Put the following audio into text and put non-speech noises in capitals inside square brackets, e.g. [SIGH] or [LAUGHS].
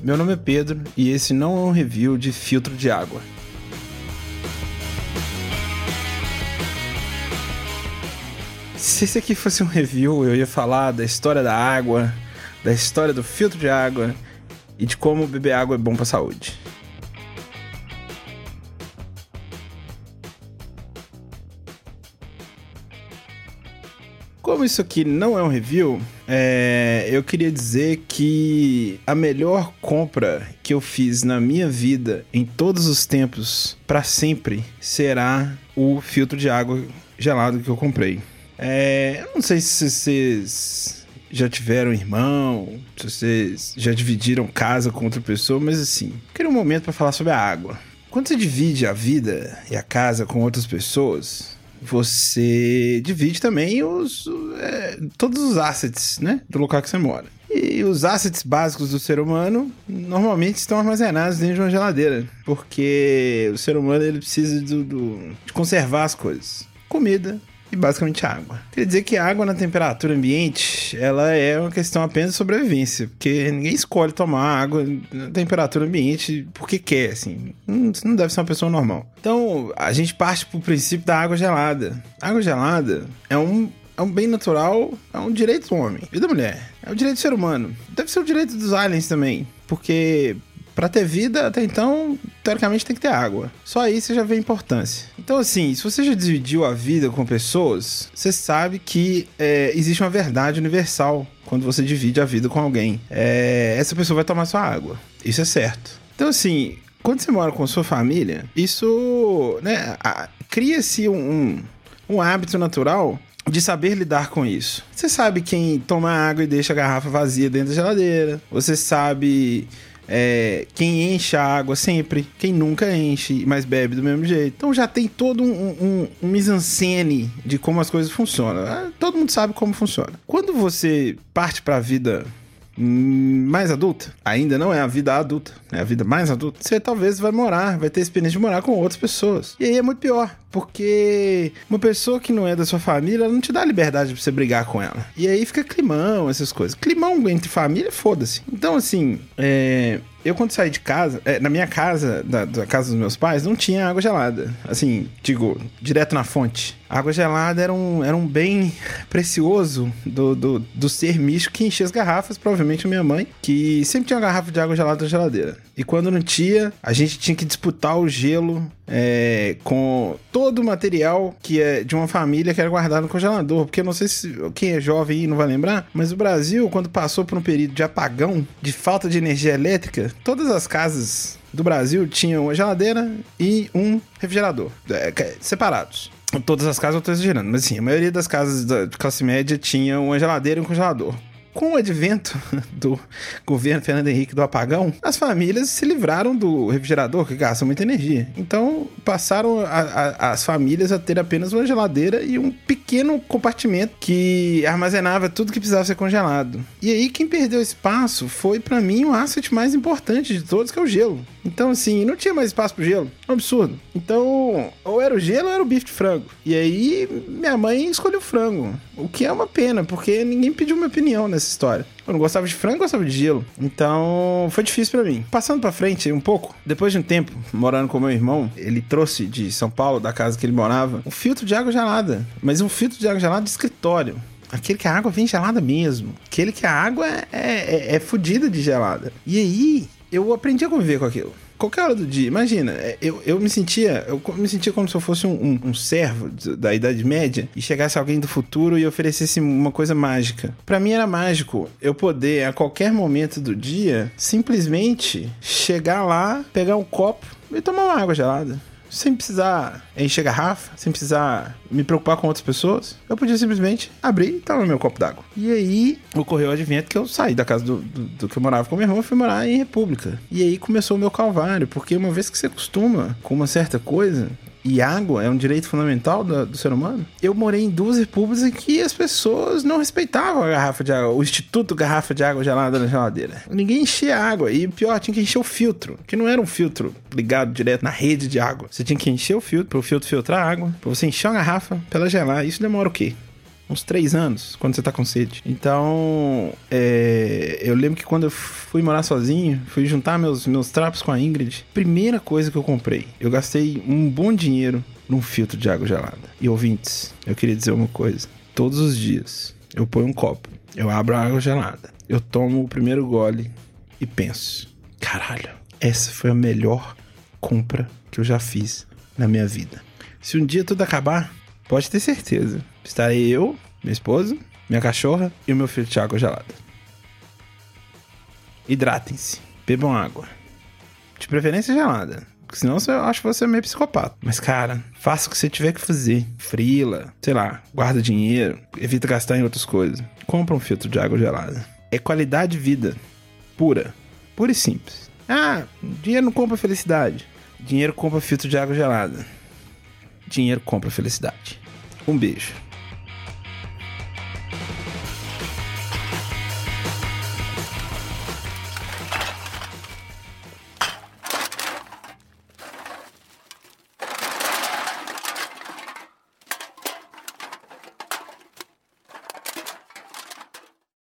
Meu nome é Pedro e esse não é um review de filtro de água. Se esse aqui fosse um review, eu ia falar da história da água, da história do filtro de água e de como beber água é bom para saúde. Como isso aqui não é um review, é, eu queria dizer que a melhor compra que eu fiz na minha vida, em todos os tempos, para sempre, será o filtro de água gelado que eu comprei. É, eu não sei se vocês já tiveram irmão, se vocês já dividiram casa com outra pessoa, mas assim, queria um momento para falar sobre a água. Quando você divide a vida e a casa com outras pessoas, você divide também os, é, todos os assets, né, do local que você mora. E os assets básicos do ser humano normalmente estão armazenados dentro de uma geladeira, porque o ser humano ele precisa do, do de conservar as coisas. Comida, e basicamente água. Quer dizer que a água na temperatura ambiente, ela é uma questão apenas de sobrevivência, porque ninguém escolhe tomar água na temperatura ambiente porque quer, assim. Não, não deve ser uma pessoa normal. Então, a gente parte pro princípio da água gelada. A água gelada é um é um bem natural, é um direito do homem e da mulher. É um direito do ser humano. Deve ser o direito dos aliens também. Porque para ter vida, até então, teoricamente tem que ter água. Só aí você já vê a importância. Então, assim, se você já dividiu a vida com pessoas, você sabe que é, existe uma verdade universal quando você divide a vida com alguém. É, essa pessoa vai tomar sua água. Isso é certo. Então, assim, quando você mora com sua família, isso, né, cria-se um, um hábito natural de saber lidar com isso. Você sabe quem toma água e deixa a garrafa vazia dentro da geladeira. Você sabe é, quem enche a água sempre, quem nunca enche, mas bebe do mesmo jeito. Então já tem todo um, um, um mise-en-scène de como as coisas funcionam. Ah, todo mundo sabe como funciona. Quando você parte para a vida mais adulta, ainda não é a vida adulta, é a vida mais adulta, você talvez vai morar, vai ter experiência de morar com outras pessoas. E aí é muito pior, porque uma pessoa que não é da sua família, ela não te dá liberdade pra você brigar com ela. E aí fica climão, essas coisas. Climão entre família, foda-se. Então, assim, é, eu quando saí de casa, é, na minha casa, da, da, casa dos meus pais, não tinha água gelada. Assim, digo, direto na fonte. Água gelada era um, era um bem precioso do, do, do ser místico que enchia as garrafas, provavelmente minha mãe, que sempre tinha uma garrafa de água gelada na geladeira. E quando não tinha, a gente tinha que disputar o gelo é, com todo o material que é de uma família que era guardado no congelador. Porque eu não sei se quem é jovem aí não vai lembrar, mas o Brasil, quando passou por um período de apagão, de falta de energia elétrica, todas as casas do Brasil tinham uma geladeira e um refrigerador, é, separados. Todas as casas eu tô exagerando, mas sim, a maioria das casas da classe média tinha uma geladeira e um congelador com o advento [LAUGHS] do governo Fernando Henrique do apagão, as famílias se livraram do refrigerador, que gasta muita energia. Então, passaram a, a, as famílias a ter apenas uma geladeira e um pequeno compartimento que armazenava tudo que precisava ser congelado. E aí, quem perdeu espaço foi, para mim, o asset mais importante de todos, que é o gelo. Então, assim, não tinha mais espaço pro gelo. É um absurdo. Então, ou era o gelo ou era o bife de frango. E aí, minha mãe escolheu frango. O que é uma pena, porque ninguém pediu minha opinião nessa história. Eu não gostava de frango, gostava de gelo. Então, foi difícil para mim. Passando para frente um pouco, depois de um tempo morando com meu irmão, ele trouxe de São Paulo, da casa que ele morava, um filtro de água gelada. Mas um filtro de água gelada de escritório. Aquele que a água vem gelada mesmo. Aquele que a água é, é, é fodida de gelada. E aí, eu aprendi a conviver com aquilo qualquer hora do dia. Imagina, é, eu, eu me sentia, eu me sentia como se eu fosse um, um, um servo da Idade Média e chegasse alguém do futuro e oferecesse uma coisa mágica. Para mim era mágico eu poder, a qualquer momento do dia, simplesmente chegar lá, pegar um copo e tomar uma água gelada sem precisar encher garrafa, sem precisar me preocupar com outras pessoas, eu podia simplesmente abrir e tava meu copo d'água. E aí ocorreu o advento que eu saí da casa do, do, do, que eu morava com meu irmão e fui morar em República. E aí começou o meu calvário, porque uma vez que você acostuma com uma certa coisa, e água é um direito fundamental do, do, ser humano, eu morei em duas repúblicas em que as pessoas não respeitavam a garrafa de água, o instituto garrafa de água gelada na geladeira. Ninguém enchia água e pior, tinha que encher o filtro, que não era um filtro ligado direto na rede de água. Você tinha que encher o filtro para o filtro filtrar a água, para você encher a garrafa, para ela gelar. Isso demora o quê? Uns três anos, quando você tá com sede. Então, é, eu lembro que quando eu fui morar sozinho, fui juntar meus, meus trapos com a Ingrid, primeira coisa que eu comprei, eu gastei um bom dinheiro num filtro de água gelada. E ouvintes, eu queria dizer uma coisa. Todos os dias, eu ponho um copo, eu abro a água gelada, eu tomo o primeiro gole e penso: caralho, essa foi a melhor compra que eu já fiz na minha vida. Se um dia tudo acabar, pode ter certeza. Estarei eu, minha esposa, minha cachorra e o meu filho água gelada. Hidratem-se, bebam água. De preferência gelada. Senão eu acho que você é meio psicopata. Mas, cara, faça o que você tiver que fazer. Frila, sei lá, guarda dinheiro, evita gastar em outras coisas. Compra um filtro de água gelada. É qualidade de vida. Pura. Pura e simples. Ah, dinheiro não compra felicidade. Dinheiro compra filtro de água gelada. Dinheiro compra felicidade. Um beijo.